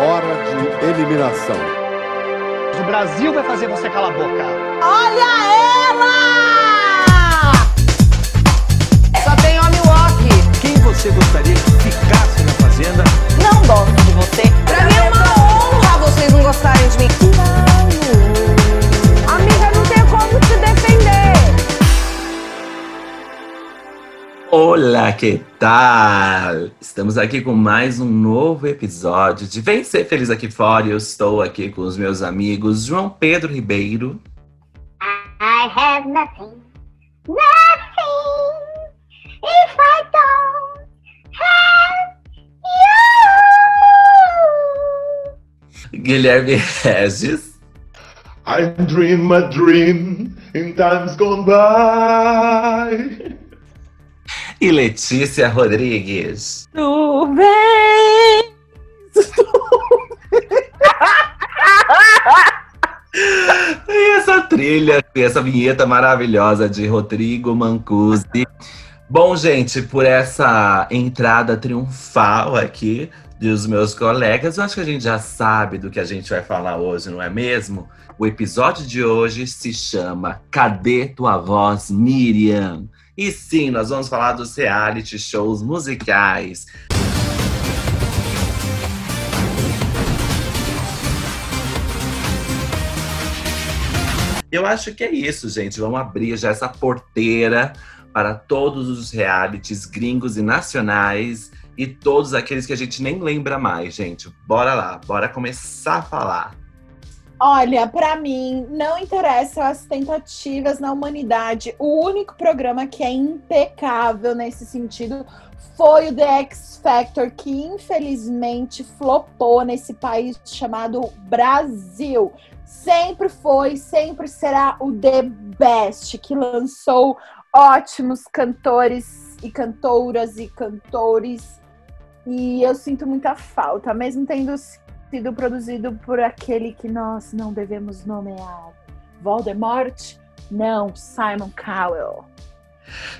hora de eliminação. O Brasil vai fazer você calar a boca. Olha ela! Só tem homem walk. Quem você gostaria que ficasse na fazenda? Não gosto de você. Pra mim é uma honra vocês não gostarem de mim. Olá, que tal? Estamos aqui com mais um novo episódio de Vem Ser Feliz Aqui Fora. Eu estou aqui com os meus amigos João Pedro Ribeiro. I have nothing, nothing if I don't have you. Guilherme Regis. I dream a dream in times gone by. E Letícia Rodrigues. Nuvem. E essa trilha, essa vinheta maravilhosa de Rodrigo Mancusi. Bom, gente, por essa entrada triunfal aqui dos meus colegas, eu acho que a gente já sabe do que a gente vai falar hoje, não é mesmo? O episódio de hoje se chama Cadê Tua Voz, Miriam? E sim, nós vamos falar dos reality shows musicais. Eu acho que é isso, gente. Vamos abrir já essa porteira para todos os realities gringos e nacionais e todos aqueles que a gente nem lembra mais, gente. Bora lá, bora começar a falar. Olha, pra mim, não interessam as tentativas na humanidade. O único programa que é impecável nesse sentido foi o The X Factor, que infelizmente flopou nesse país chamado Brasil. Sempre foi, sempre será o The Best, que lançou ótimos cantores e cantoras e cantores. E eu sinto muita falta, mesmo tendo sido produzido por aquele que nós não devemos nomear. Voldemort? Não, Simon Cowell.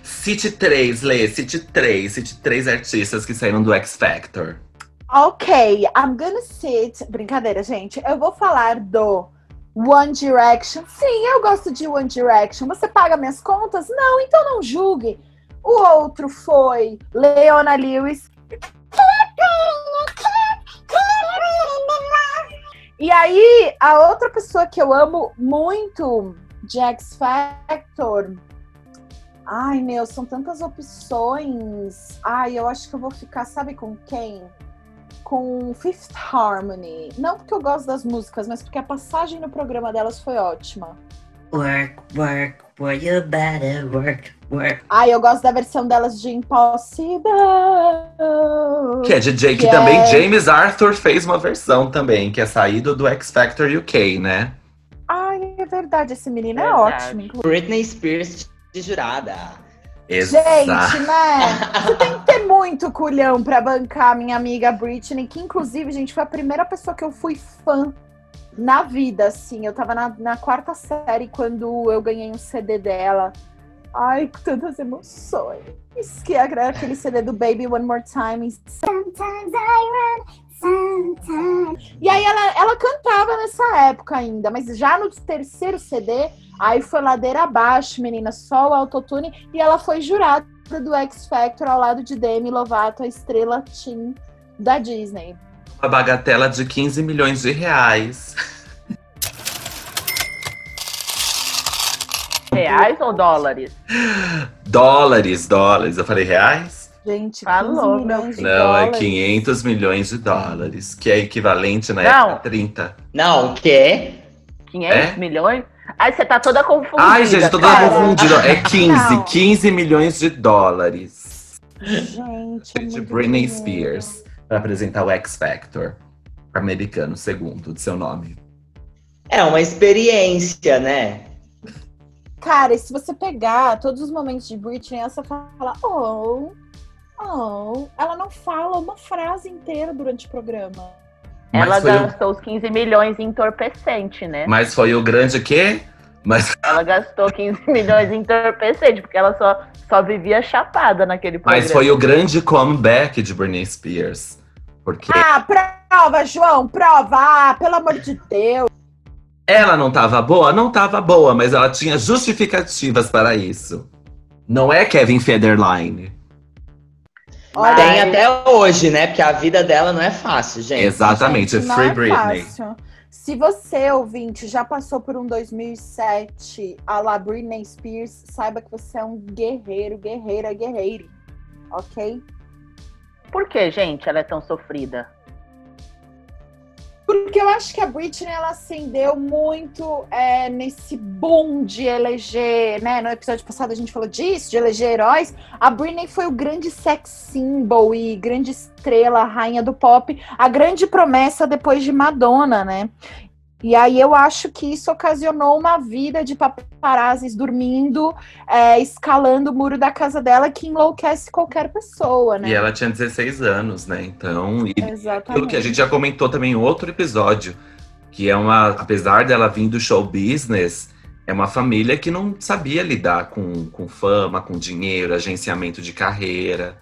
Cite três, Lê, cite três, cite três artistas que saíram do X Factor. Ok, I'm gonna sit. Brincadeira, gente. Eu vou falar do One Direction. Sim, eu gosto de One Direction. Você paga minhas contas? Não, então não julgue. O outro foi Leona Lewis. E aí, a outra pessoa que eu amo muito de X Factor. Ai, meu, são tantas opções. Ai, eu acho que eu vou ficar, sabe com quem? Com Fifth Harmony. Não porque eu gosto das músicas, mas porque a passagem no programa delas foi ótima. Work, work, work, you better work, work. Ai, eu gosto da versão delas de Impossible. Que é DJ, que Que também é- James Arthur fez uma versão também, que é saído do X Factor UK, né? Ai, é verdade, esse menino é Verdade. ótimo, inclusive. Britney Spears de jurada. Exato. Gente, né? Você tem que ter muito culhão pra bancar minha amiga Britney, que inclusive, gente, foi a primeira pessoa que eu fui fã na vida, assim. Eu tava na, na quarta série quando eu ganhei um CD dela. Ai, com tantas emoções. Que é aquele CD do Baby One More Time. Sometimes I run. E aí ela, ela cantava nessa época ainda, mas já no terceiro CD, aí foi ladeira abaixo, menina, só o autotune, e ela foi jurada do X Factor ao lado de Demi Lovato, a estrela teen da Disney. Uma bagatela de 15 milhões de reais. Reais ou dólares? Dólares, dólares. Eu falei reais? Gente, Falou, 15 milhões de Não, é dólares. 500 milhões de dólares, que é equivalente na Não. época a 30. Não, o quê? 500 É? milhões? Ai, você tá toda confundida. Ai, gente, tô toda cara. confundida. É 15, Não. 15 milhões de dólares Gente, é de muito Britney dinheiro. Spears para apresentar o X Factor americano, segundo de seu nome. É uma experiência, né? Cara, e se você pegar todos os momentos de Britney, ela só fala, oh, oh. Ela não fala uma frase inteira durante o programa. Mas Ela foi, o, gastou os 15 milhões em entorpecente, né? mas foi o grande quê? Mas, Ela gastou 15 milhões em entorpecente, porque ela só, só vivia chapada naquele programa. mas foi o grande comeback de Britney Spears. Porque Ah, prova, João, prova. Ah, pelo amor de Deus. ela não tava boa? Não tava boa, mas ela tinha justificativas para isso. Não é Kevin Federline. Olha, Tem até hoje, né? Porque a vida dela não é fácil, gente. Exatamente, gente, não Free é Britney. fácil. Se você, ouvinte, já passou por um 2007 a la Britney Spears, saiba que você é um guerreiro, guerreira, guerreire. Ok? Por que, gente, ela é tão sofrida? Porque eu acho que a Britney ela acendeu muito é, nesse boom de eleger, né? No episódio passado a gente falou disso, de eleger heróis. A Britney foi o grande sex symbol e grande estrela, rainha do pop, a grande promessa depois de Madonna, né? E aí eu acho que isso ocasionou uma vida de paparazzis dormindo, é, escalando o muro da casa dela que enlouquece qualquer pessoa, né? E ela tinha 16 anos, né? Então, e Exatamente. aquilo que a gente já comentou também em outro episódio, que é uma, apesar dela vir do show business, é uma família que não sabia lidar com, com fama, com dinheiro, agenciamento de carreira.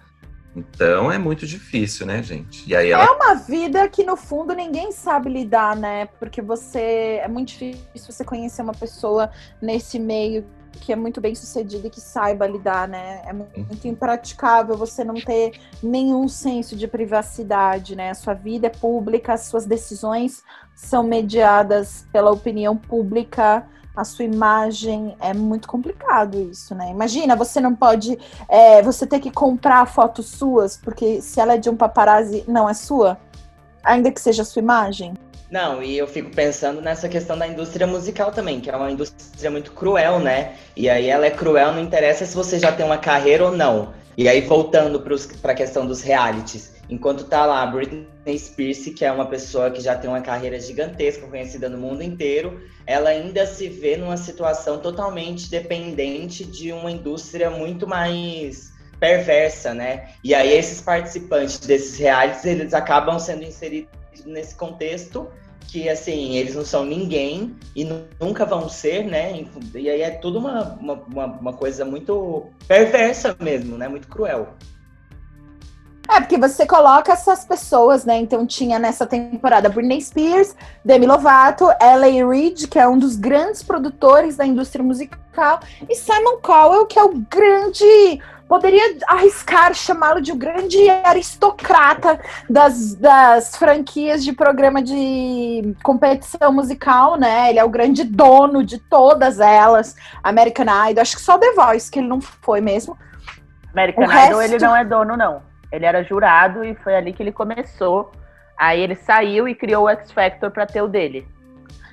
Então é muito difícil, né, gente? E aí ela É uma vida que, no fundo, ninguém sabe lidar, né? Porque você. É muito difícil você conhecer uma pessoa nesse meio que é muito bem sucedida e que saiba lidar, né? É muito impraticável você não ter nenhum senso de privacidade, né? A sua vida é pública, as suas decisões são mediadas pela opinião pública, a sua imagem é muito complicado isso, né? Imagina, você não pode, é, você ter que comprar fotos suas, porque se ela é de um paparazzi, não é sua, ainda que seja a sua imagem. Não, e eu fico pensando nessa questão da indústria musical também, que é uma indústria muito cruel, né? E aí ela é cruel, não interessa se você já tem uma carreira ou não. E aí, voltando para a questão dos realities, enquanto tá lá Britney Spears, que é uma pessoa que já tem uma carreira gigantesca, conhecida no mundo inteiro, ela ainda se vê numa situação totalmente dependente de uma indústria muito mais perversa, né? E aí esses participantes desses realities, eles acabam sendo inseridos nesse contexto que, assim, eles não são ninguém e nu- nunca vão ser, né? E aí é tudo uma, uma, uma coisa muito perversa mesmo, né? Muito cruel. É, porque você coloca essas pessoas, né? Então tinha nessa temporada Britney Spears, Demi Lovato, L.A. Reid, que é um dos grandes produtores da indústria musical, e Simon Cowell, que é o grande. Poderia arriscar chamá-lo de o grande aristocrata das, das franquias de programa de competição musical, né? Ele é o grande dono de todas elas. American Idol, acho que só The Voice que ele não foi mesmo. American O Idol, resto- ele não é dono, não. Ele era jurado e foi ali que ele começou. Aí ele saiu e criou o X Factor pra ter o dele.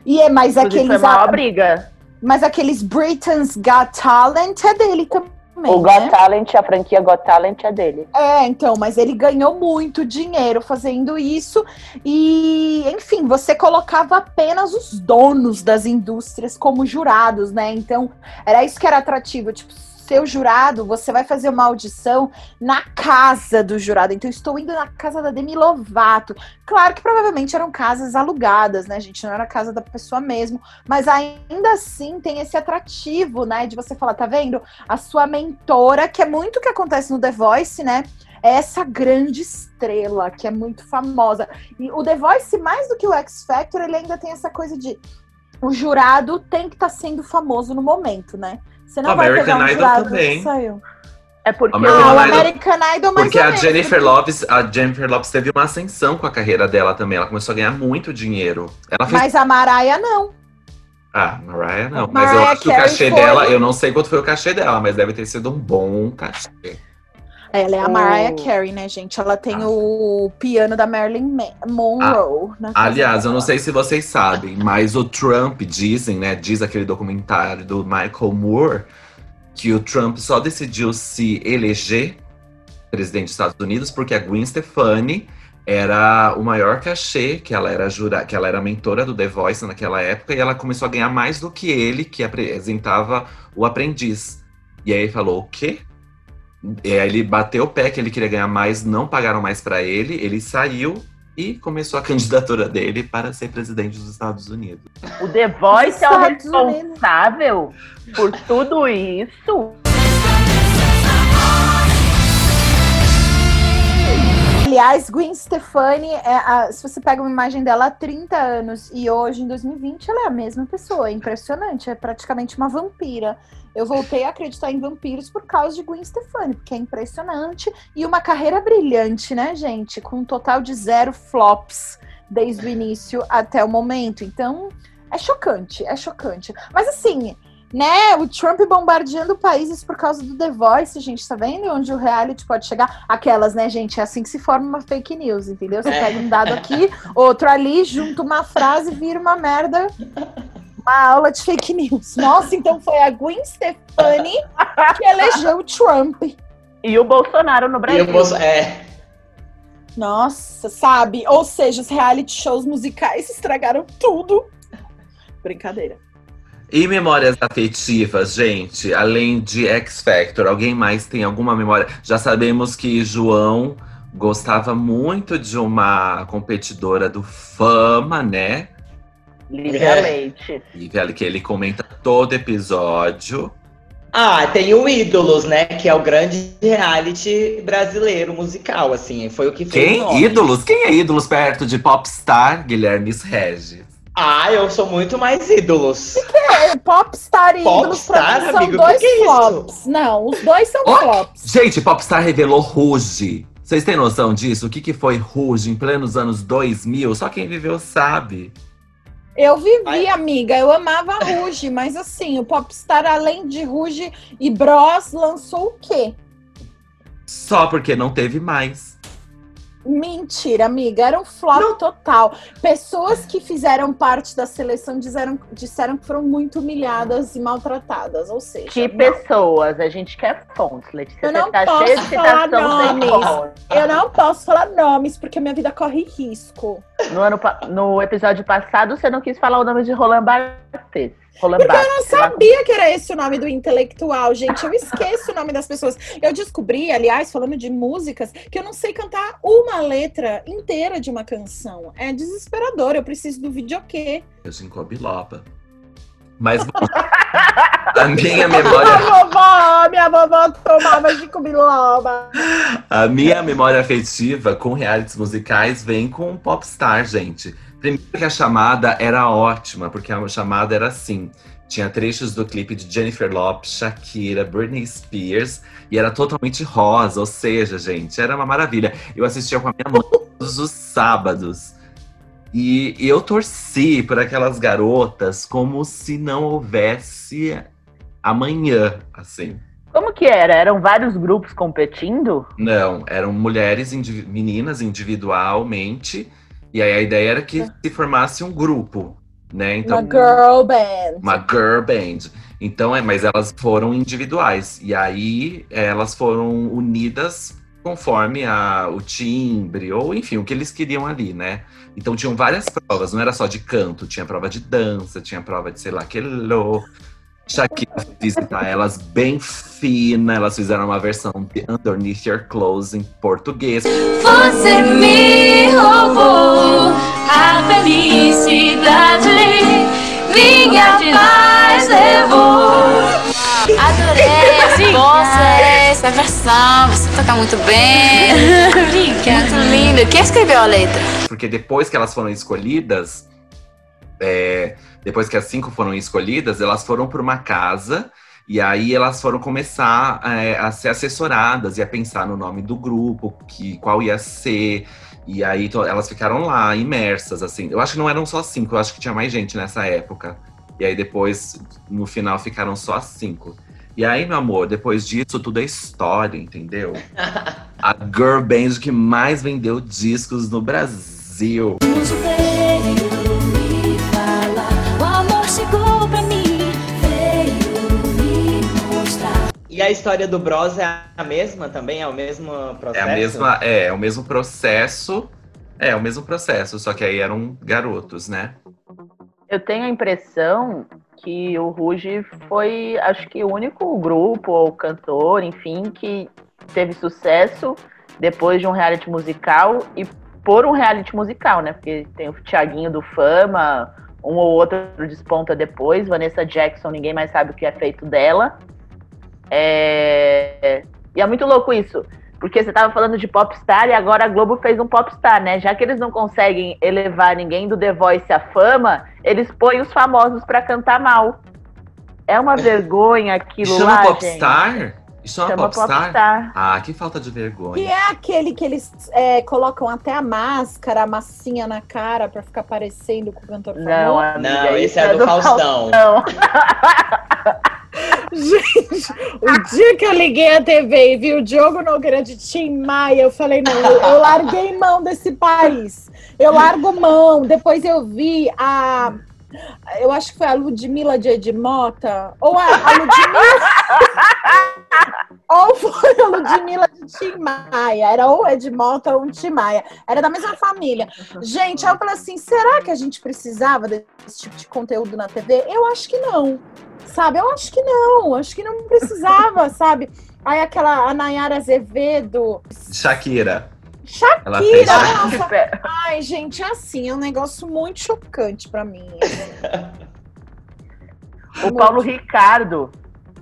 E é mais Inclusive, aqueles. foi a maior briga. Mas aqueles Britain's Got Talent é dele também. O né? Got Talent, a franquia Got Talent é dele. É, então, mas ele ganhou muito dinheiro fazendo isso. E, enfim, você colocava apenas os donos das indústrias como jurados, né? Então, era isso que era atrativo. Tipo, seu jurado, você vai fazer uma audição na casa do jurado. Então, estou indo na casa da Demi Lovato. Claro que provavelmente eram casas alugadas, né, gente? Não era a casa da pessoa mesmo. Mas ainda assim tem esse atrativo, né? De você falar, tá vendo? A sua mentora, que é muito o que acontece no The Voice, né? É essa grande estrela que é muito famosa. E o The Voice, mais do que o X Factor, ele ainda tem essa coisa de o jurado tem que estar sendo famoso no momento, né? Você não O vai American pegar um Idol jurado também. saiu. É porque American Ah, o Idol- American Idol mais Porque ou a. Jennifer Lopes, a Jennifer Lopes teve uma ascensão com a carreira dela também. Ela começou a ganhar muito dinheiro. Ela fez. Mas a Mariah não. Ah, Mariah não. Mas eu Mariah acho que o cachê foi- dela, eu não sei quanto foi o cachê dela, mas deve ter sido um bom cachê. Ela é a O- Mariah Carey, né, gente? Ela tem Ah. o piano da Marilyn Ma- Monroe. na casa Aliás, eu não sei se vocês sabem, mas o Trump dizem, né? Diz aquele documentário do Michael Moore que o Trump só decidiu se eleger presidente dos Estados Unidos porque a Gwen Stefani era o maior cachê, que ela era jura, que ela era mentora do The Voice naquela época, e ela começou a ganhar mais do que ele, que apresentava o aprendiz. E aí ele falou: o quê? E aí ele bateu o pé que ele queria ganhar mais, não pagaram mais pra ele, ele saiu e começou a candidatura dele para ser presidente dos Estados Unidos. o The Voice é o responsável por tudo isso. Aliás, Gwen Stefani, é a- se você pega uma imagem dela há 30 anos e hoje, em 2020, ela é a mesma pessoa. É impressionante, é praticamente uma vampira. Eu voltei a acreditar em vampiros por causa de Gwen Stefani, porque é impressionante. E uma carreira brilhante, né, gente? Com um total de zero flops desde o início até o momento. Então, é chocante, é chocante. Mas assim, né, o Trump bombardeando países por causa do The Voice, gente, tá vendo onde o reality pode chegar? Aquelas, né, gente, é assim que se forma uma fake news, entendeu? Você É. pega um dado aqui, outro ali, junta uma frase e vira uma merda, uma aula de fake news. Nossa, então foi a Gwen Stefani que elegeu o Trump. E o Bolsonaro no E Brasil. Bolso- É, Nossa, sabe? Ou seja, os reality shows musicais estragaram tudo. Brincadeira. E memórias afetivas, gente, além de X Factor, alguém mais tem alguma memória? Já sabemos que João gostava muito de uma competidora do Fama, né? Lívia É. Leite. E que ele- que ele comenta todo episódio. Ah, tem o Ídolos, né? Que é o grande reality brasileiro musical, assim. Foi o que fez o Quem? nome. Ídolos? Quem é ídolos perto de Popstar? Guilherme Regis. Ah, eu sou muito mais Ídolos. É, Popstar e ídolos pra Popstar, mim são amigo, dois que que é isso? flops. Não, os dois são Ó, flops. Gente, Popstar revelou Ruge. Vocês têm noção disso? O que, que foi Ruge em plenos anos 2000? Só quem viveu sabe. Eu vivi, Ai. amiga, eu amava a Ruge, mas assim, o Popstar, além de Ruge e Bros, lançou o quê? Só porque não teve mais. Mentira, amiga, era um flop total. Pessoas que fizeram parte da seleção disseram, disseram que foram muito humilhadas e maltratadas, ou seja, Que não. pessoas? A gente quer fontes, Letícia. Eu não tá posso falar nomes. eu não posso falar nomes porque minha vida corre risco. No, ano, no episódio passado, você não quis falar o nome de Roland Barthes. Porque eu não sabia que era esse o nome do intelectual, gente. Eu esqueço o nome das pessoas. Eu descobri, aliás, falando de músicas, que eu não sei cantar uma letra inteira de uma canção. É desesperador. Eu preciso do videokê. Eu ginkgo biloba. Mas a minha Minha memória, vovó, minha vovó tomava de biloba. a minha memória afetiva com realities musicais vem com Popstar, gente. Primeiro que a chamada era ótima, porque a chamada era assim. Tinha trechos do clipe de Jennifer Lopez, Shakira, Britney Spears, e era totalmente rosa, ou seja, gente, era uma maravilha. Eu assistia com a minha mãe todos os sábados. E eu torci por aquelas garotas como se não houvesse amanhã, assim. Como que era? Eram vários grupos competindo? Não, eram mulheres, indivi- meninas individualmente, e aí a ideia era que se formasse um grupo, né? Então, Uma girl band. uma girl band. Então, é, mas elas foram individuais. E aí elas foram unidas conforme a, o timbre, ou enfim, o que eles queriam ali, né? Então tinham várias provas, não era só de canto, tinha prova de dança, tinha prova de sei lá que. Shakira visitar elas bem fina, elas fizeram uma versão de Underneath Your Clothes em português. Você me roubou a felicidade, minha paz levou. Adorei essa voz, essa versão, você toca muito bem. Muito lindo. Quem escreveu a letra? Porque depois que elas foram escolhidas, é, depois que as cinco foram escolhidas, elas foram para uma casa e aí elas foram começar é, a ser assessoradas e a pensar no nome do grupo, que qual ia ser. E aí elas ficaram lá, imersas, assim. Eu acho que não eram só cinco, eu acho que tinha mais gente nessa época. E aí depois, no final, ficaram só cinco. E aí, meu amor, depois disso, tudo é história, entendeu? A girl band que mais vendeu discos no Brasil. A história do Bros é a mesma também? É o mesmo É processo? a mesma, é, é o mesmo processo. É, o mesmo processo, só que aí eram garotos, né? Eu tenho a impressão que o Ruge foi, acho que, o único grupo ou cantor, enfim, que teve sucesso depois de um reality musical e por um reality musical, né? Porque tem o Thiaguinho do Fama, um ou outro desponta depois, Vanessa Jackson, ninguém mais sabe o que é feito dela. É... E é muito louco isso. Porque você tava falando de popstar e agora a Globo fez um popstar, né? Já que eles não conseguem elevar ninguém do The Voice à fama, eles põem os famosos pra cantar mal. É uma vergonha aquilo Chama lá, Popstar? gente. Isso chama, Chama Popstar? Popstar. Ah, que falta de Que vergonha. é aquele que eles é, colocam até a máscara, a massinha na cara pra ficar parecendo com o cantor Não, famoso. amiga, Não, esse isso é do Faustão. Faustão. Gente, o dia que eu liguei a TV e vi o Diogo Nogueira de Tim Maia, eu falei, não, eu, eu larguei mão desse país. Eu largo mão. Depois eu vi a. Eu acho que foi a Ludmilla de Edmota. Ou a, a Ludmilla. ou foi a Ludmilla de Tim Maia. Era ou Edmota ou Tim Maia. Era da mesma família. Gente, aí eu falei assim: será que a gente precisava desse tipo de conteúdo na TV? Eu acho que não. Sabe? Eu acho que não. Acho que não precisava, sabe? Aí aquela a Nayara Azevedo. Shakira. Fez. Shakira, nossa. Ai, gente, é assim, é um negócio muito chocante pra mim. O Paulo Ricardo.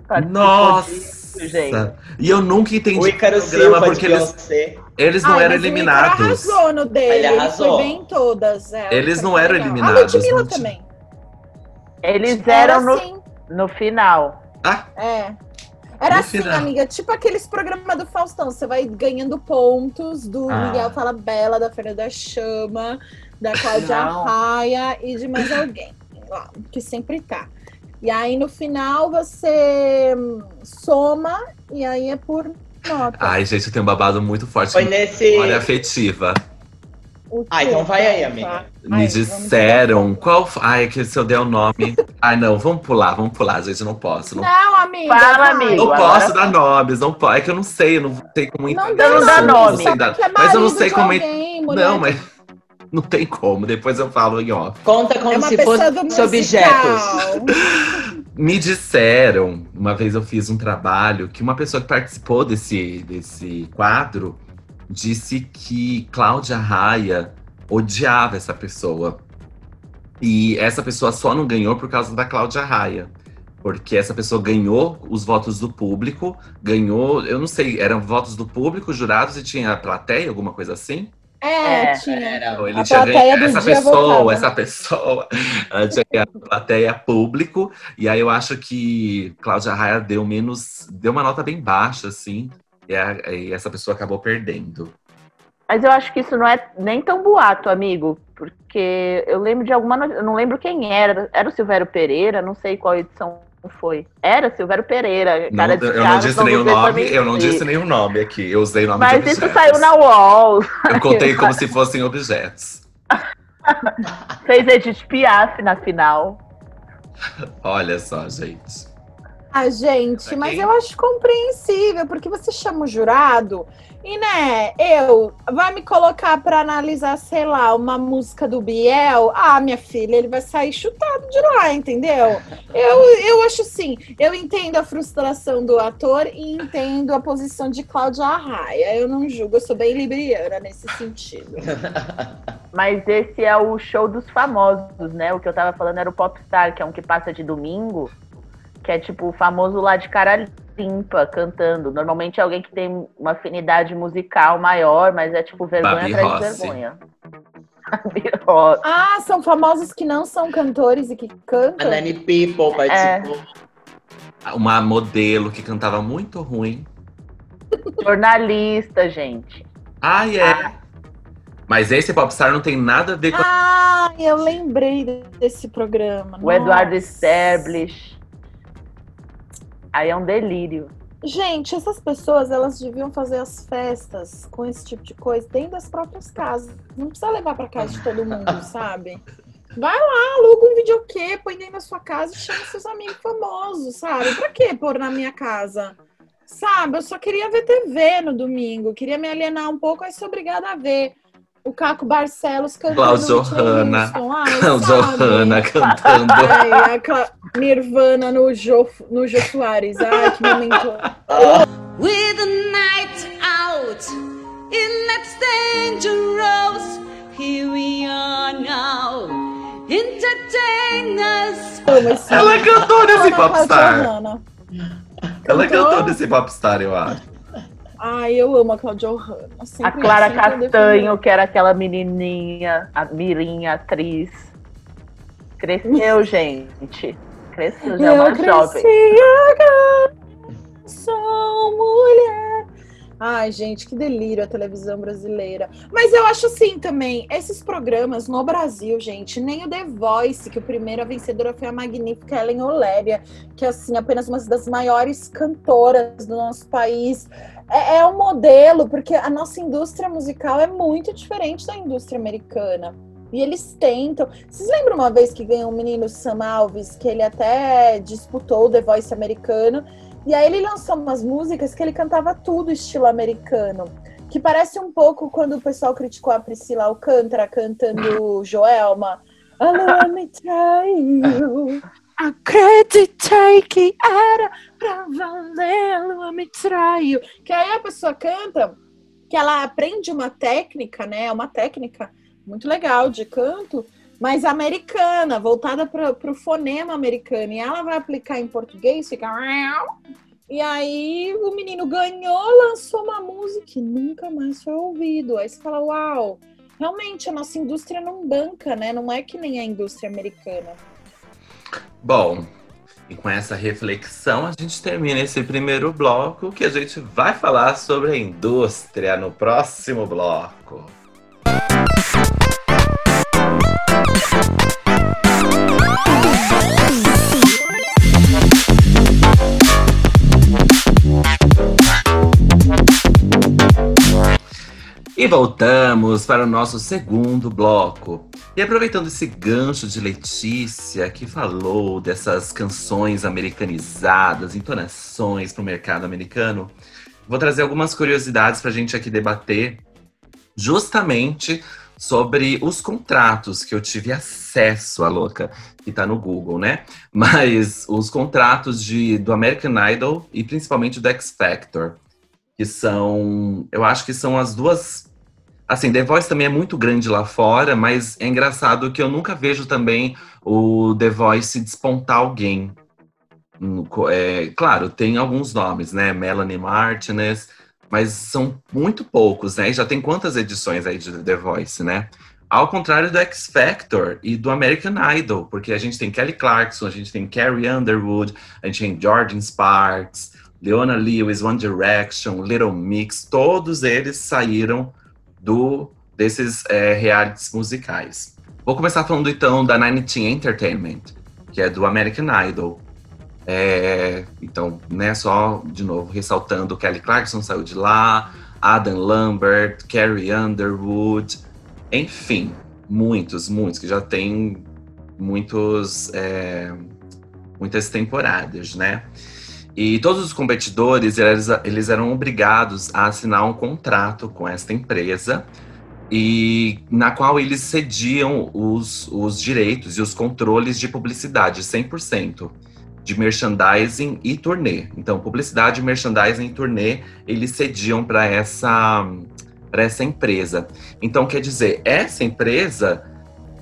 participou Nossa! disso, gente. E eu nunca entendi O esse programa Silva porque eles, eles não Ai, eram eliminados. arrasou no dele. Ele Ele, arrasou. foi bem em todas. é, Eles não eram legal. eliminados, A Ludmilla não tinha- também. Eles Era eram no, assim, no final. Ah, é. Era assim, amiga, tipo aqueles programas do Faustão. Você vai ganhando pontos do Ah. Miguel Falabella, da Feira da Chama, da Cláudia. Raia e de mais alguém lá, que sempre tá. E aí no final você soma e aí é por nota. ai, gente, eu tenho um babado muito forte Foi nesse. memória afetiva. Ah, então vai aí, Tá, amiga. tá. Me disseram. Qual. Ai, que se eu der o nome. Ai, não, vamos pular, vamos pular, gente. Não posso. Não, Não, amiga. Fala, amigo. não posso dar nomes, não pode. É que eu não sei, eu não sei como Não entender dá não dá nome. sei dar- Que é Mas eu não sei como. Não, mas. Não tem como, depois eu falo em off. Conta como é uma se pessoa fosse objetos. Me disseram, uma vez eu fiz um trabalho, que uma pessoa que participou desse, desse quadro disse que Cláudia Raia odiava essa pessoa. E essa pessoa só não ganhou por causa da Cláudia Raia. Porque essa pessoa ganhou os votos do público, ganhou, eu não sei, eram votos do público, jurados e tinha a plateia, alguma coisa assim? É, É, tinha. Era. Então, ele A tinha plateia ganho, do essa dia pessoa, votava. essa pessoa ela tinha ganhado a plateia público, e aí eu acho que Cláudia Raia deu menos, deu uma nota bem baixa, assim, e, a- e essa pessoa acabou perdendo. Mas eu acho que isso não é nem tão boato, amigo. Porque eu lembro de alguma. Eu não lembro quem era. Era o Silvério Pereira, não sei qual edição foi. Era Silvério Pereira. Não, eu não disse nenhum nome, eu não disse nenhum nome aqui, eu usei nome de Mas isso saiu na UOL. Eu contei como se fossem objetos. Fez Edith Piaf na final. Olha só, gente. Ah, gente, mas eu acho compreensível, porque você chama o jurado e, né, eu vai me colocar pra analisar, sei lá, uma música do Biel. Ah, minha filha, ele vai sair chutado de lá, entendeu? Eu, eu acho assim, eu entendo a frustração do ator e entendo a posição de Cláudia Arraia. Eu não julgo, eu sou bem libriana nesse sentido. Mas esse é o show dos famosos, né? O que eu tava falando era o Popstar, que é um que passa de domingo, que é tipo o famoso lá de cara limpa, cantando. Normalmente é alguém que tem uma afinidade musical maior, mas é tipo vergonha Babi atrás de vergonha. Ah, são famosos que não são cantores e que A cantam? Nani People participou. Uma modelo que cantava muito ruim. Jornalista, gente. Ai, é. Mas esse Popstar não tem nada a ver com. Ah, eu lembrei desse programa. O Eduardo Nossa. Aí é um delírio. Gente, essas pessoas, elas deviam fazer as festas com esse tipo de coisa dentro das próprias casas. Não precisa levar pra casa de todo mundo, sabe? Vai lá, aluga um videokê, põe dentro da sua casa e chama seus amigos famosos, sabe? Pra que pôr na minha casa? Sabe, eu só queria ver TV no domingo, queria me alienar um pouco, aí sou obrigada a ver o Caco Barcelos cantando sabe? Hanna cantando. Ai, a Cla- Nirvana no Jô, no Jô Soares. Ai, que momento. With the night out, and that's dangerous. Here we are now, entertain us. Ela cantou nesse Popstar. Ela Cantou? cantou nesse Popstar, eu acho. Ai, eu amo a Claudia Ohana. A Clara Castanho, que era aquela menininha, a mirinha atriz. Cresceu, gente. Cresceu, já é uma cresci jovem. agora, sou mulher. Ai, gente, que delírio a televisão brasileira. Mas eu acho assim também, esses programas no Brasil, gente, nem o The Voice, que o primeiro a vencedora foi a magnífica Ellen Oléria, que é assim, apenas uma das maiores cantoras do nosso país. É, é um modelo, porque a nossa indústria musical é muito diferente da indústria americana. E eles tentam. Vocês lembram uma vez que ganhou um menino Sam Alves, que ele até disputou o The Voice americano, e aí ele lançou umas músicas que ele cantava tudo estilo americano. Que parece um pouco quando o pessoal criticou a Priscila Alcântara cantando Joelma. A lua me traiu. Acreditei que era pra valer, me traiu. Que aí a pessoa canta, que ela aprende uma técnica, né? Uma técnica muito legal de canto, mas americana, voltada para o fonema americano. E ela vai aplicar em português, fica. E aí o menino ganhou, lançou uma música que nunca mais foi ouvido. Aí você fala, uau, realmente a nossa indústria não banca, né? Não é que nem a indústria americana. Bom, e com essa reflexão a gente termina esse primeiro bloco que a gente vai falar sobre a indústria no próximo bloco. E voltamos para o nosso segundo bloco. E aproveitando esse gancho de Letícia, que falou dessas canções americanizadas, entonações para o mercado americano, vou trazer algumas curiosidades para a gente aqui debater, justamente sobre os contratos que eu tive acesso, a louca, que tá no Google, né? Mas os contratos de, do American Idol e principalmente do X Factor que são, eu acho que são as duas. Assim, The Voice também é muito grande lá fora, mas é engraçado que eu nunca vejo também o The Voice despontar alguém. É, claro, tem alguns nomes, né? Melanie Martinez, mas são muito poucos, né? E já tem quantas edições aí de The Voice, né? Ao contrário do X Factor e do American Idol, porque a gente tem Kelly Clarkson, a gente tem Carrie Underwood, a gente tem Jordan Sparks, Leona Lewis, One Direction, Little Mix, todos eles saíram do desses é, realities musicais. Vou começar falando então da Nine Teen Entertainment, que é do American Idol. É, então, né, só de novo ressaltando, Kelly Clarkson saiu de lá, Adam Lambert, Carrie Underwood, enfim, muitos, muitos, que já tem muitos, é, muitas temporadas, né? E todos os competidores, eles, eles eram obrigados a assinar um contrato com esta empresa, e na qual eles cediam os, os direitos e os controles de publicidade, 100%, de merchandising e turnê. Então, publicidade, merchandising e turnê, eles cediam para essa, para essa empresa. Então, quer dizer, essa empresa,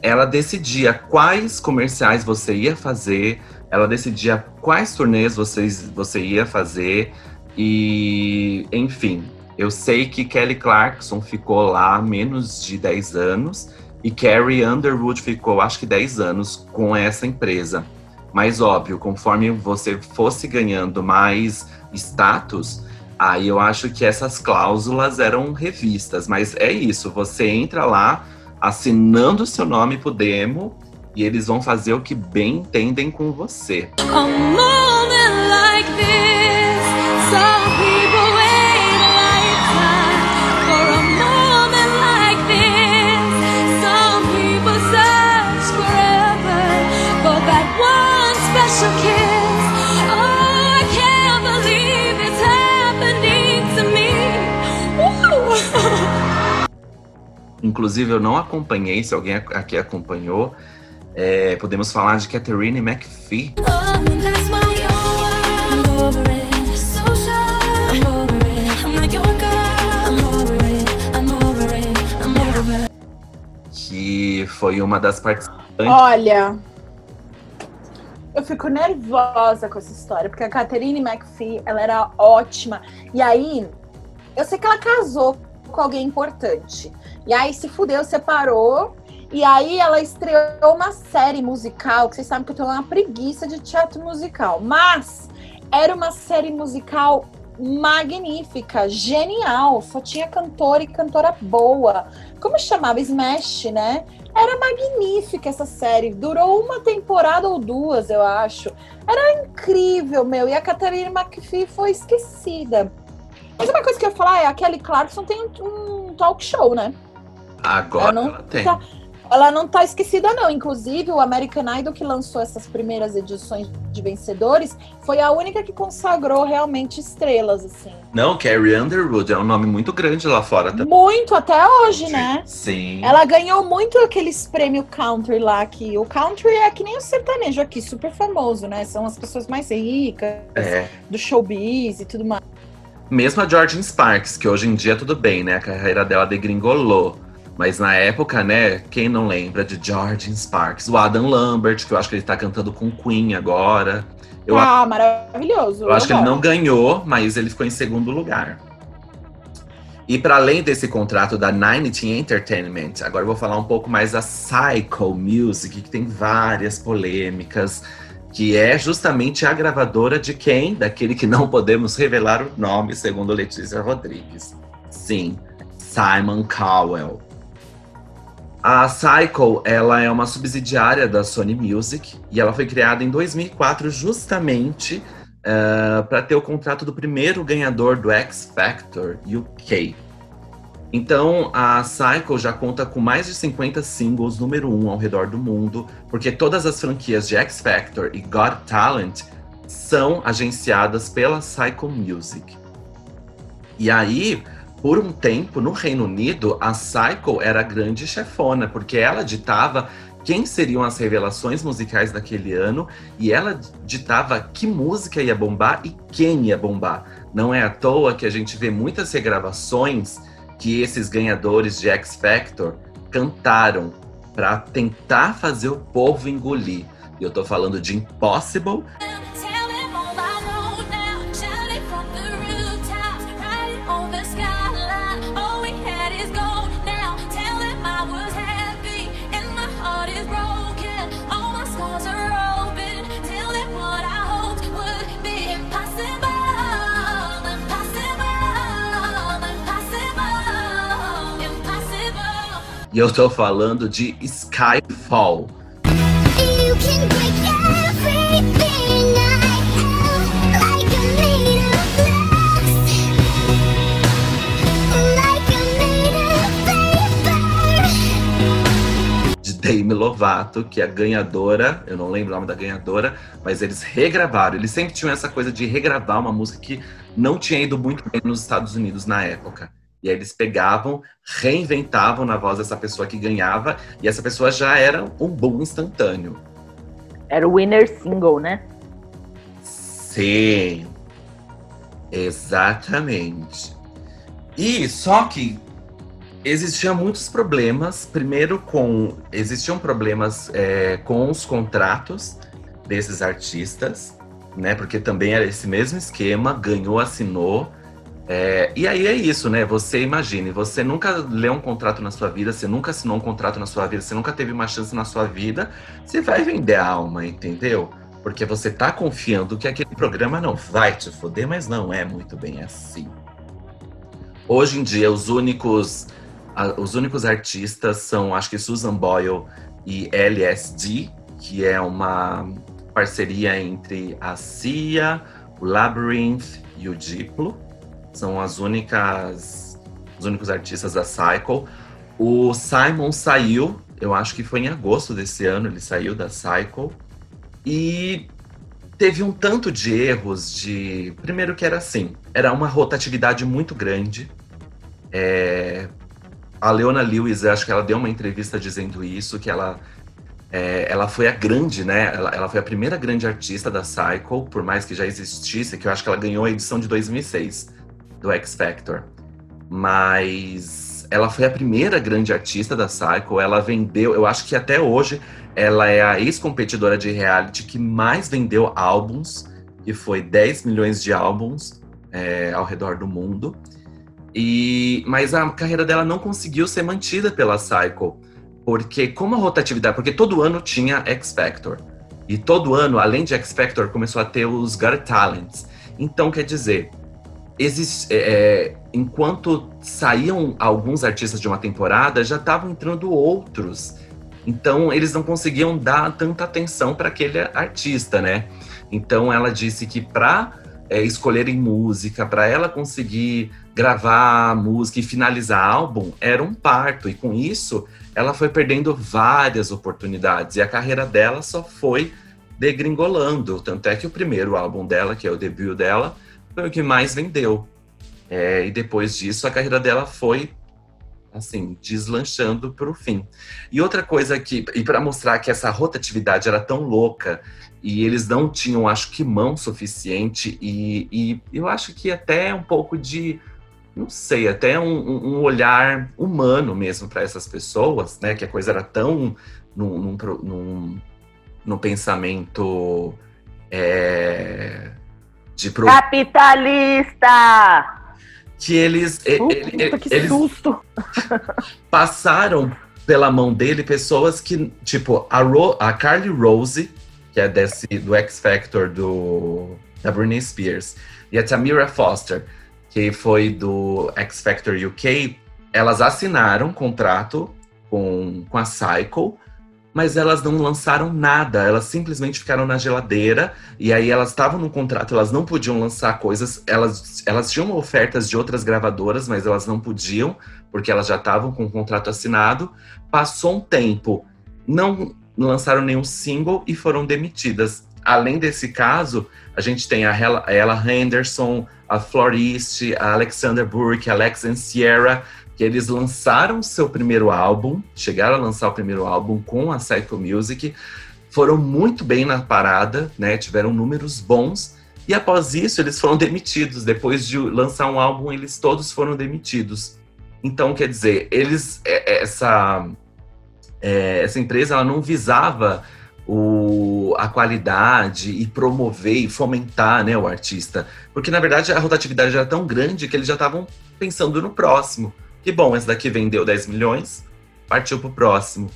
ela decidia quais comerciais você ia fazer, ela decidia quais turnês vocês, você ia fazer e, enfim, eu sei que Kelly Clarkson ficou lá menos de 10 anos e Carrie Underwood ficou, acho que 10 anos com essa empresa. Mas óbvio, conforme você fosse ganhando mais status, aí eu acho que essas cláusulas eram revistas. Mas é isso, você entra lá assinando o seu nome pro demo e eles vão fazer o que bem entendem com você. Inclusive, eu não acompanhei, se alguém aqui acompanhou, é, podemos falar de Catherine McPhee, que foi uma das participantes. Olha, eu fico nervosa com essa história, porque a Catherine McPhee, ela era ótima. E aí, Eu sei que ela casou com alguém importante. E aí se fudeu, separou. E aí ela estreou uma série musical, que vocês sabem que eu tenho uma preguiça de teatro musical. Mas era uma série musical magnífica, genial. Só tinha cantora e cantora boa. Como chamava? Smash, né? Era magnífica essa série. Durou uma temporada ou duas, eu acho. Era incrível, meu. E a Catherine McPhee foi esquecida. Mas uma coisa que eu ia falar é a Kelly Clarkson tem um, um talk show, né? Agora Ela não ela tem. tá- Ela não tá esquecida, não. Inclusive, o American Idol que lançou essas primeiras edições de vencedores foi a única que consagrou realmente estrelas, assim. Não, Carrie Underwood é um nome muito grande lá fora também. Muito até hoje, né? Sim. Ela ganhou muito aqueles prêmios country lá que o country é que nem o sertanejo aqui, super famoso, né? São as pessoas mais ricas É. do showbiz e tudo mais. Mesmo a Jordan Sparks, que hoje em dia tudo bem, né? A carreira dela degringolou. Mas na época, né, quem não lembra de Jordan Sparks? O Adam Lambert, que eu acho que ele tá cantando com Queen agora. Eu, ah, maravilhoso. eu acho que ele não ganhou, mas ele ficou em segundo lugar. E para além desse contrato da Ninety Entertainment, agora eu vou falar um pouco mais da Psycho Music, que tem várias polêmicas, que é justamente a gravadora de quem? Daquele que não podemos revelar o nome, segundo Letícia Rodrigues. Sim, Simon Cowell. A Psycho, ela é uma subsidiária da Sony Music e ela foi criada em 2004 justamente para ter o contrato do primeiro ganhador do X Factor UK. Então, a Psycho já conta com mais de 50 singles número um ao redor do mundo, porque todas as franquias de X Factor e Got Talent são agenciadas pela Psycho Music. E aí, por um tempo, no Reino Unido, a Psycho era a grande chefona, porque ela ditava quem seriam as revelações musicais daquele ano e ela ditava que música ia bombar e quem ia bombar. Não é à toa que a gente vê muitas regravações que esses ganhadores de X Factor cantaram para tentar fazer o povo engolir. E eu tô falando de Impossible e eu tô falando de Skyfall. Demi Lovato, que é a ganhadora, eu não lembro o nome da ganhadora, mas eles regravaram. Eles sempre tinham essa coisa de regravar uma música que não tinha ido muito bem nos Estados Unidos na época. E aí eles pegavam, reinventavam na voz dessa pessoa que ganhava, e essa pessoa já era um boom instantâneo. Era o winner single, né? Sim, exatamente. E só que existiam muitos problemas. Primeiro, com existiam problemas é, com os contratos desses artistas, né? Porque também era esse mesmo esquema, ganhou, assinou. É, e aí é isso, né? Você imagine, você nunca leu um contrato na sua vida, você nunca assinou um contrato na sua vida, você nunca teve uma chance na sua vida, você vai vender a alma, entendeu? Porque você tá confiando que aquele programa não vai te foder, mas não é muito bem assim. Hoje em dia, os únicos, os únicos artistas são, acho que Susan Boyle e LSD, que é uma parceria entre a Cia, o Labyrinth e o Diplo. São as únicas, os únicos artistas da Cycle. O Simon saiu, eu acho que foi em agosto desse ano, ele saiu da Cycle. E teve um tanto de erros de. Primeiro que era assim, era uma rotatividade muito grande. É, A Leona Lewis, acho que ela deu uma entrevista dizendo isso, que ela, é, ela foi a grande, né? Ela, ela foi a primeira grande artista da Cycle, por mais que já existisse, que eu acho que ela ganhou a edição de 2006 do X Factor. Mas ela foi a primeira grande artista da Cycle, ela vendeu, eu acho que até hoje ela é a ex-competidora de reality que mais vendeu álbuns, que foi 10 milhões de álbuns é, ao redor do mundo. E, mas a carreira dela não conseguiu ser mantida pela Cycle. Porque como a rotatividade, porque todo ano tinha X Factor. E todo ano, além de X Factor, começou a ter os Got Talents. Então, quer dizer, existe, é, enquanto saíam alguns artistas de uma temporada, já estavam entrando outros. Então, eles não conseguiam dar tanta atenção para aquele artista, né? Então, ela disse que para é, escolherem música, para ela conseguir gravar música e finalizar álbum, era um parto. E com isso, ela foi perdendo várias oportunidades. E a carreira dela só foi degringolando. Tanto é que o primeiro álbum dela, que é o debut dela, foi o que mais vendeu. É, e depois disso, a carreira dela foi assim, deslanchando para o fim. E outra coisa que, e para mostrar que essa rotatividade era tão louca e eles não tinham, acho que, mão suficiente, e, e eu acho que até um pouco de, não sei, até um, um olhar humano mesmo para essas pessoas, né? Que a coisa era tão num, num, num, num pensamento é, de pro- Capitalista! que eles, Puta, que eles susto! passaram pela mão dele pessoas que, tipo, a, Ro a Carly Rose, que é desse, do X Factor do, da Britney Spears, e a Tamira Foster, que foi do X Factor UK, elas assinaram um contrato com, com a Cycle, mas elas não lançaram nada, elas simplesmente ficaram na geladeira, e aí elas estavam no contrato, elas não podiam lançar coisas, elas, elas tinham ofertas de outras gravadoras, mas elas não podiam, porque elas já estavam com o contrato assinado. Passou um tempo, não lançaram nenhum single e foram demitidas. Além desse caso, a gente tem a Ella, Henderson, a Florist, a Alexander Burke, a Alex and Sierra, que eles lançaram seu primeiro álbum, chegaram a lançar o primeiro álbum com a Psycho Music, foram muito bem na parada, né? Tiveram números bons. E após isso, eles foram demitidos. Depois de lançar um álbum, eles todos foram demitidos. Então, quer dizer, eles é- é- essa é, essa empresa ela não visava o, a qualidade e promover e fomentar né, o artista. Porque, na verdade, a rotatividade era tão grande que eles já estavam pensando no próximo. Que bom, esse daqui vendeu 10 milhões, partiu pro próximo.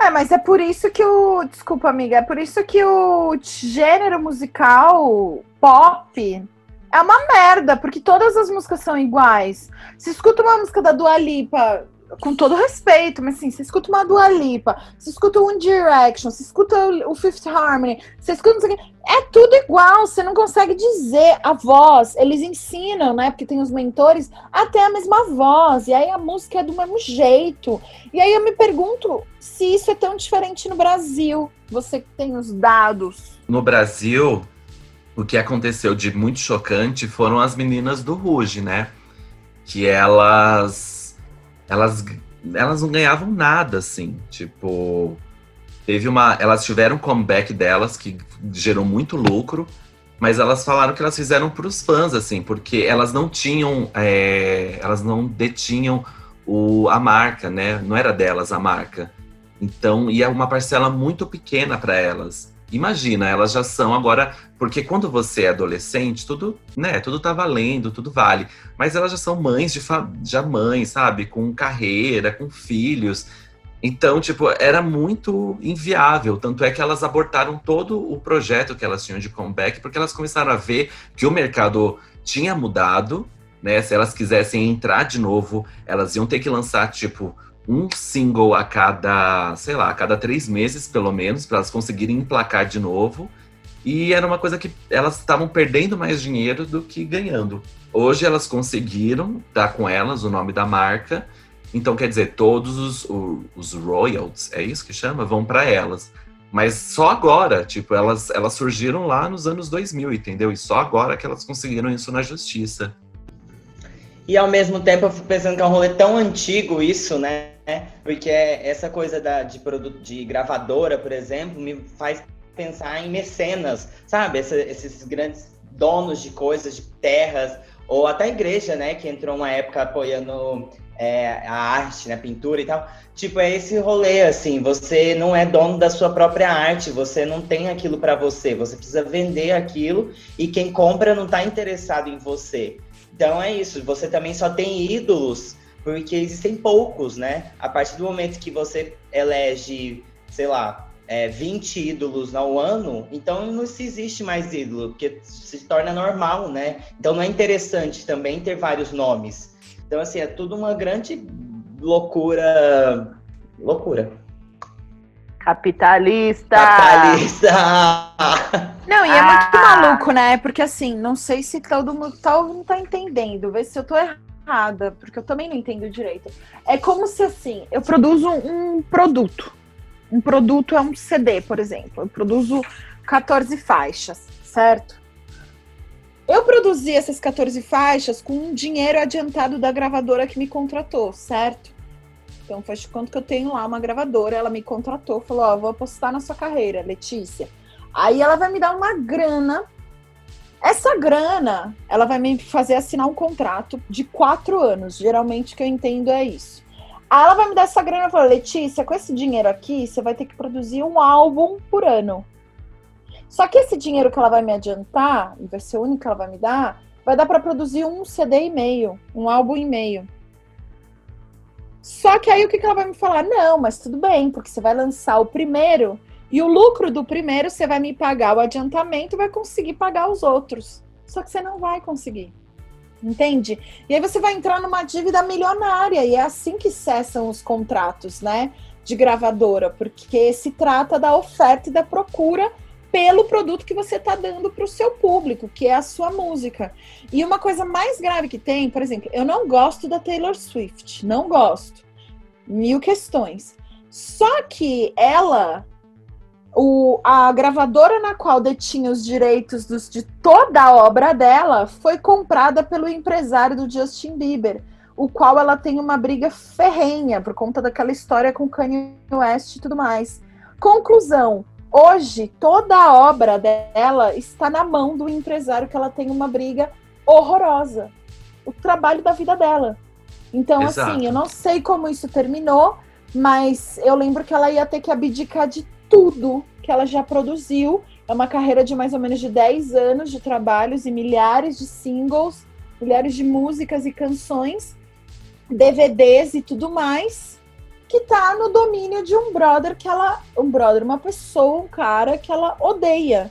É, mas é por isso que o. Desculpa, amiga, é por isso que o gênero musical pop é uma merda, porque todas as músicas são iguais. Se escuta uma música da Dua Lipa, com todo respeito, mas assim, você escuta uma Dua Lipa, você escuta One Direction, você escuta o Fifth Harmony, você escuta não sei o quê, é tudo igual, você não consegue dizer a voz. Eles ensinam, né? Porque tem os mentores, até a mesma voz, e aí a música é do mesmo jeito. E aí eu me pergunto se isso é tão diferente no Brasil. Você que tem os dados. No Brasil, o que aconteceu de muito chocante foram as meninas do Ruge, né? Que elas. Elas, elas não ganhavam nada, assim. Tipo. Teve uma. Elas tiveram um comeback delas que gerou muito lucro, mas elas falaram que elas fizeram para os fãs, assim, porque elas não tinham. é, elas não detinham o, a marca, né? Não era delas a marca. Então, e é uma parcela muito pequena para elas. Imagina, elas já são agora, porque quando você é adolescente, tudo, né, tudo tá valendo, tudo vale. Mas elas já são mães de já mães, sabe, com carreira, com filhos. Então, tipo, era muito inviável. Tanto é que elas abortaram todo o projeto que elas tinham de comeback, porque elas começaram a ver que o mercado tinha mudado, né? Se elas quisessem entrar de novo, elas iam ter que lançar, tipo, um single a cada, sei lá, a cada três meses, pelo menos, para elas conseguirem emplacar de novo. E era uma coisa que elas estavam perdendo mais dinheiro do que ganhando. Hoje elas conseguiram dar com elas o nome da marca. Então, quer dizer, todos os, os royalties, é isso que chama? Vão para elas. Mas só agora, tipo, elas, elas surgiram lá nos anos 2000, entendeu? E só agora que elas conseguiram isso na justiça. E ao mesmo tempo eu fico pensando que é um rolê tão antigo isso, né? Porque essa coisa da, de, produto, de gravadora, por exemplo, me faz pensar em mecenas, sabe? Essa- esses grandes donos de coisas, de terras, ou até a igreja, né? Que entrou uma época apoiando é, a arte, né? Pintura e tal. Tipo, é esse rolê, assim, você não é dono da sua própria arte, você não tem aquilo pra você, você precisa vender aquilo e quem compra não tá interessado em você. Então é isso, você também só tem ídolos porque existem poucos, né? A partir do momento que você elege, sei lá, é, 20 ídolos ao ano, então não se existe mais ídolo, porque se torna normal, né? Então não é interessante também ter vários nomes. Então, assim, é tudo uma grande loucura. Loucura. Capitalista! Capitalista! Não, e é Ah. muito maluco, né? Porque assim, não sei se todo mundo tá, não tá entendendo. Vê se eu tô errada, porque eu também não entendo direito. É como se assim, eu produzo um produto. Um produto é um CD, por exemplo. Eu produzo 14 faixas, certo? Eu produzi essas 14 faixas com um dinheiro adiantado da gravadora que me contratou, certo? Então faz de conta que eu tenho lá uma gravadora, ela me contratou, falou, ó, vou apostar na sua carreira, Letícia. Aí ela vai me dar uma grana. Essa grana, ela vai me fazer assinar um contrato de quatro anos. Geralmente o que eu entendo é isso. Aí ela vai me dar essa grana e falar, Letícia, com esse dinheiro aqui, você vai ter que produzir um álbum por ano. Só que esse dinheiro que ela vai me adiantar, e vai ser o único que ela vai me dar, vai dar para produzir um CD e meio, um álbum e meio. Só que aí o que, que ela vai me falar? Não, mas tudo bem, porque você vai lançar o primeiro e o lucro do primeiro você vai me pagar o adiantamento vai conseguir pagar os outros. Só que você não vai conseguir. Entende? E aí você vai entrar numa dívida milionária e é assim que cessam os contratos, né? De gravadora, porque se trata da oferta e da procura pelo produto que você está dando para o seu público, que é a sua música. E uma coisa mais grave que tem, por exemplo, eu não gosto da Taylor Swift, não gosto. Mil questões. Só que ela, o, a gravadora na qual detinha os direitos dos, de toda a obra dela foi comprada pelo empresário do Justin Bieber, o qual ela tem uma briga ferrenha por conta daquela história com Kanye West e tudo mais. Conclusão: hoje toda a obra dela está na mão do empresário que ela tem uma briga horrorosa. O trabalho da vida dela. Então, Exato. assim, eu não sei como isso terminou, mas eu lembro que ela ia ter que abdicar de tudo que ela já produziu. É uma carreira de mais ou menos de 10 anos de trabalhos e milhares de singles, milhares de músicas e canções, DVDs e tudo mais, que tá no domínio de um brother que ela. Um brother, uma pessoa, um cara que ela odeia.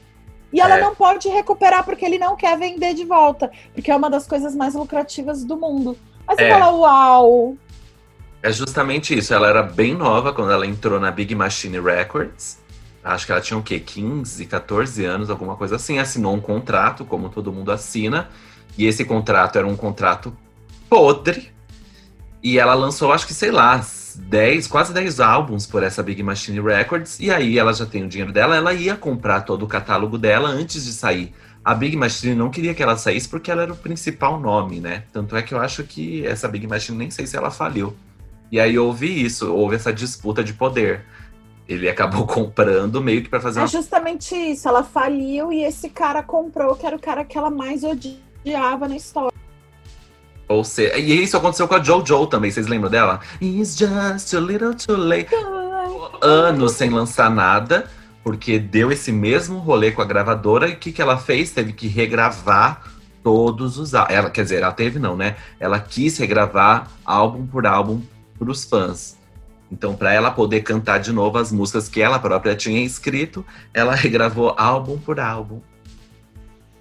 E ela É. não pode recuperar porque ele não quer vender de volta. Porque é uma das coisas mais lucrativas do mundo. Aí você É. fala, uau! É justamente isso. Ela era bem nova quando ela entrou na Big Machine Records. Acho que ela tinha o quê? 15, 14 anos, alguma coisa assim. Assinou um contrato, como todo mundo assina. E esse contrato era um contrato podre. E ela lançou, acho que, sei lá, 10, quase 10 álbuns por essa Big Machine Records. E aí ela já tem o dinheiro dela, ela ia comprar todo o catálogo dela antes de sair. A Big Machine não queria que ela saísse porque ela era o principal nome, né? Tanto é que eu acho que essa Big Machine nem sei se ela faliu. E aí houve isso, houve essa disputa de poder. Ele acabou comprando meio que pra fazer É uma justamente isso. Ela faliu e esse cara comprou, que era o cara que ela mais odiava na história. Ou seja, e isso aconteceu com a JoJo também, vocês lembram dela? It's just a little too late. Anos sem lançar nada, porque deu esse mesmo rolê com a gravadora e o que, que ela fez? Teve que regravar todos os álbuns. Ela, quer dizer, ela teve não, né? Ela quis regravar álbum por álbum pros fãs. Então, para ela poder cantar de novo as músicas que ela própria tinha escrito, ela regravou álbum por álbum.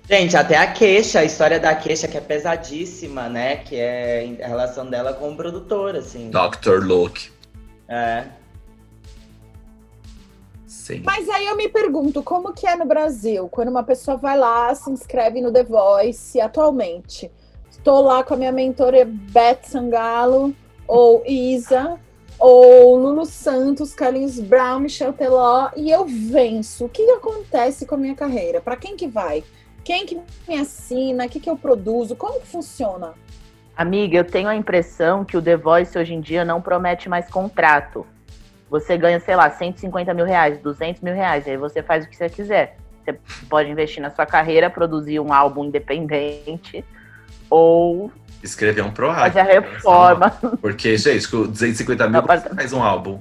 Gente, até a queixa, a história da queixa, que é pesadíssima, né? Que é a relação dela com o produtor, assim. Dr. Luke. É. Sim. Mas aí eu me pergunto, como que é no Brasil? Quando uma pessoa vai lá, se inscreve no The Voice atualmente. Estou lá com a minha mentora Beth Sangalo, ou Isa, ou Lulu Santos, Carlinhos Brown, Michel Teló, e eu venço. O que acontece com a minha carreira? Para quem que vai? Quem que me assina? O que, que eu produzo? Como que funciona? Amiga, eu tenho a impressão que o The Voice hoje em dia não promete mais contrato. Você ganha, sei lá, 150 mil reais, 200 mil reais, aí você faz o que você quiser. Você pode investir na sua carreira, produzir um álbum independente, ou Escrever um pro fazer a reforma. Porque, gente, com 250 mil Não, pode- faz um álbum.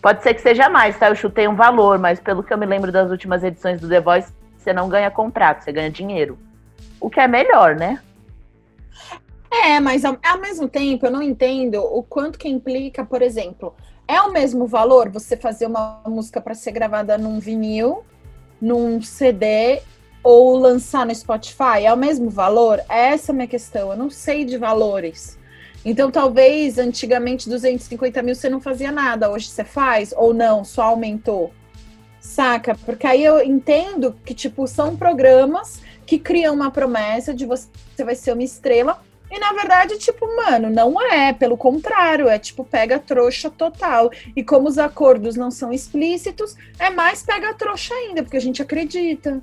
Pode ser que seja mais, tá? Eu chutei um valor, mas pelo que eu me lembro das últimas edições do The Voice, você não ganha contrato, você ganha dinheiro. O que é melhor, né? É, mas ao, ao mesmo tempo eu não entendo o quanto que implica, por exemplo, é o mesmo valor você fazer uma música para ser gravada num vinil, num CD ou lançar no Spotify? É o mesmo valor? Essa é a minha questão. Eu não sei de valores. Então, talvez antigamente 250 mil você não fazia nada, hoje você faz ou não, só aumentou. Saca? Porque aí eu entendo que, tipo, são programas que criam uma promessa de você, você vai ser uma estrela. E na verdade, tipo, mano, não é. Pelo contrário, é tipo, pega trouxa total. E como os acordos não são explícitos, é mais pega trouxa ainda, porque a gente acredita.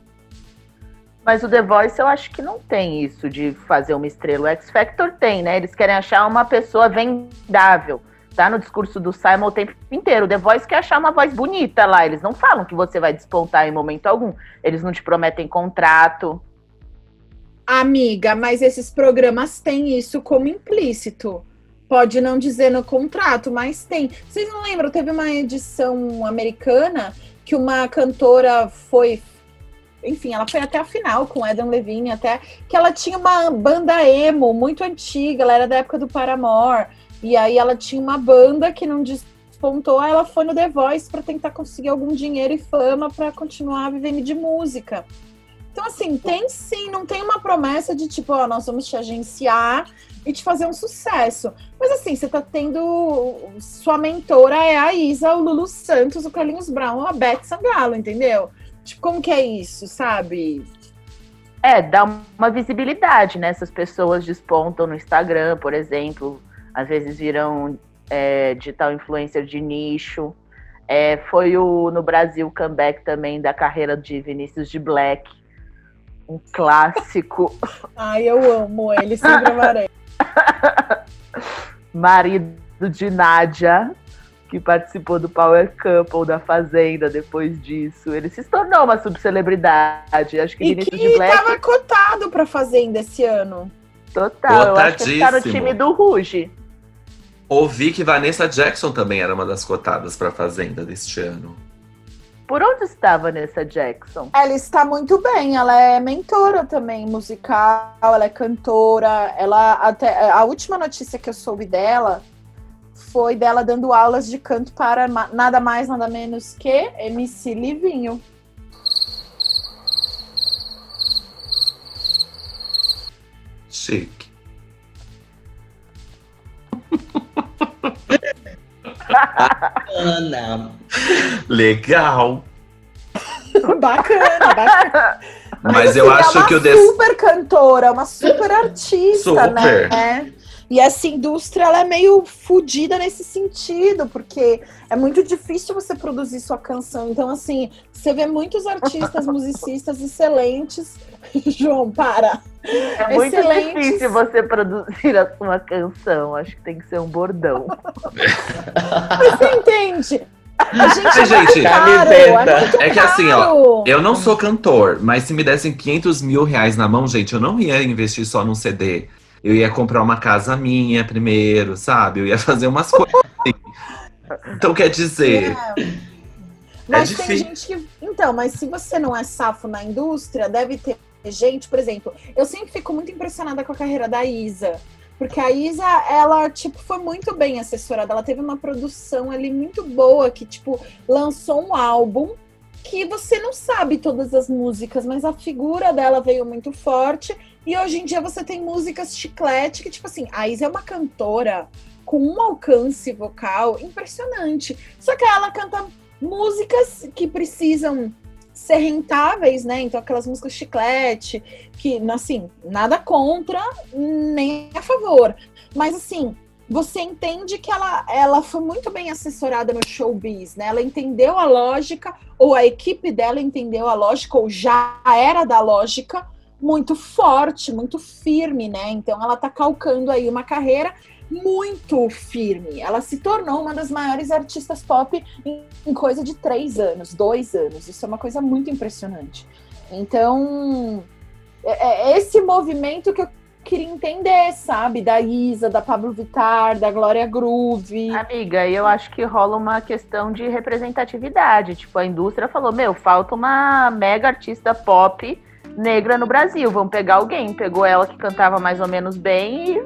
Mas o The Voice eu acho que não tem isso de fazer uma estrela. O X Factor tem, né? Eles querem achar uma pessoa vendável. Tá no discurso do Simon o tempo inteiro. O The Voice quer achar uma voz bonita lá. Eles não falam que você vai despontar em momento algum. Eles não te prometem contrato. Amiga, mas esses programas têm isso como implícito. Pode não dizer no contrato, mas tem. Vocês não lembram? Teve uma edição americana que uma cantora foi. Enfim, ela foi até a final com Adam Levine, até que ela tinha uma banda emo muito antiga, ela era da época do Paramore. E aí ela tinha uma banda que não despontou, ela foi no The Voice para tentar conseguir algum dinheiro e fama para continuar vivendo de música. Então, assim, tem sim, não tem uma promessa de tipo, ó, nós vamos te agenciar e te fazer um sucesso. Mas assim, você tá tendo. Sua mentora é a Isa, o Lulu Santos, o Carlinhos Brown, a Beth Sangalo, entendeu? Tipo, como que é isso, sabe? É, dá uma visibilidade, né? Essas pessoas despontam no Instagram, por exemplo. Às vezes viram é, digital influencer de nicho. É, foi o, no Brasil o comeback também da carreira de Vinícius de Black. Um clássico. Ai, eu amo ele, sempre amarei. Marido de Nádia, que participou do Power Couple da Fazenda depois disso. Ele se tornou uma subcelebridade. Acho que E Vinícius que de Black. tava cotado pra Fazenda esse ano. Total, eu acho que ele tá no time do Ruge. Ouvi que Vanessa Jackson também era uma das cotadas pra Fazenda deste ano. Por onde estava Nessa Jackson? Ela está muito bem, ela é mentora também musical, ela é cantora. Ela até a última notícia que eu soube dela foi dela dando aulas de canto para nada mais nada menos que MC Livinho. Chique. Ana. Legal. Bacana, bacana. Mas eu é acho uma que o Des... super cantora, uma super artista, Super. né? E essa indústria ela é meio fodida nesse sentido, porque é muito difícil você produzir sua canção. Então, assim, você vê muitos artistas, musicistas excelentes. João, para. É muito Excelentes. difícil você produzir a sua canção. Acho que tem que ser um bordão. Mas você entende? A gente, é gente, caro, é É que assim, ó, eu não sou cantor, mas se me dessem 500 mil reais na mão, gente, eu não ia investir só num CD. Eu ia comprar uma casa minha primeiro, sabe? Eu ia fazer umas coisas assim. Então, quer dizer, Mas É tem difícil. gente que. Então, mas se você não é safo na indústria, deve ter gente, por exemplo, eu sempre fico muito impressionada com a carreira da Isa. Porque a Isa, ela, tipo, foi muito bem assessorada. Ela teve uma produção ali muito boa, que, tipo, lançou um álbum que você não sabe todas as músicas, mas a figura dela veio muito forte. E hoje em dia você tem músicas chiclete, que, tipo assim, a Isa é uma cantora com um alcance vocal impressionante. Só que ela canta músicas que precisam ser rentáveis, né? Então aquelas músicas chiclete, que assim, nada contra, nem a favor. Mas assim, você entende que ela, ela foi muito bem assessorada no showbiz, né? Ela entendeu a lógica, ou a equipe dela entendeu a lógica, ou já era da lógica, muito forte, muito firme, né? Então ela tá calcando aí uma carreira muito firme. Ela se tornou uma das maiores artistas pop em, coisa de três anos, dois anos. Isso é uma coisa muito impressionante. Então, é, é esse movimento que eu queria entender, sabe? Da Isa, da Pablo Vittar, da Glória Groove. Amiga, eu acho que rola uma questão de representatividade. Tipo, a indústria falou: meu, falta uma mega artista pop negra no Brasil. Vamos pegar alguém. Pegou ela que cantava mais ou menos bem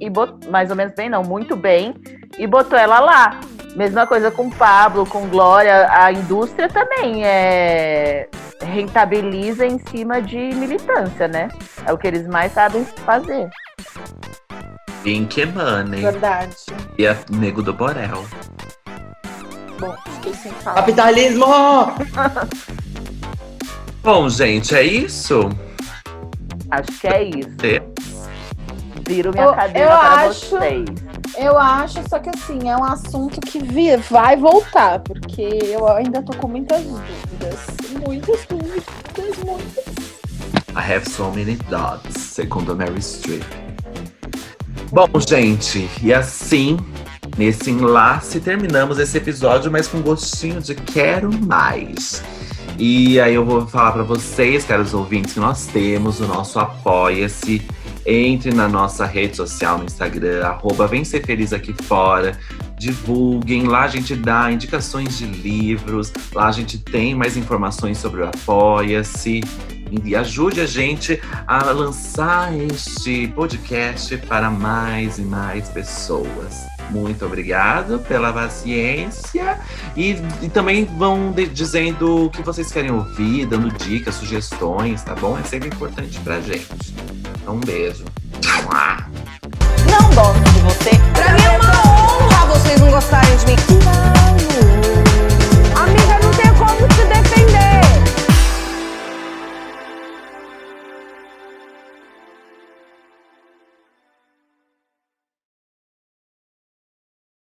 e, e bot... mais ou menos bem, não, muito bem, e botou ela lá. Mesma coisa com Pablo, com Glória. A indústria também é rentabiliza em cima de militância, né? É o que eles mais sabem fazer. Pink Money. Verdade. E a Nego do Borel. Bom, fiquei sem falar. Capitalismo! Bom, gente, é isso? Acho que é isso. É. Viro minha Eu- cadeira eu para acho- vocês. Eu acho, só que assim, é um assunto que vi- vai voltar, porque eu ainda tô com muitas dúvidas. Muitas dúvidas, muitas. I have so many dots, segundo Mary Streep. Bom, gente, e assim, nesse enlace, terminamos esse episódio, mas com gostinho de quero mais. E aí eu vou falar pra vocês, caros ouvintes, que nós temos o nosso Apoia-se. Entre na nossa rede social no Instagram, arroba Vem Ser Feliz Aqui Fora. Divulguem, lá a gente dá indicações de livros, lá a gente tem mais informações sobre o Apoia-se. E ajude a gente a lançar este podcast para mais e mais pessoas. Muito obrigado pela paciência. E, e também vão de- dizendo o que vocês querem ouvir, dando dicas, sugestões, tá bom? É sempre importante pra gente. Então, um beijo. Não gosto de você. Pra mim é uma honra vocês não gostarem de mim.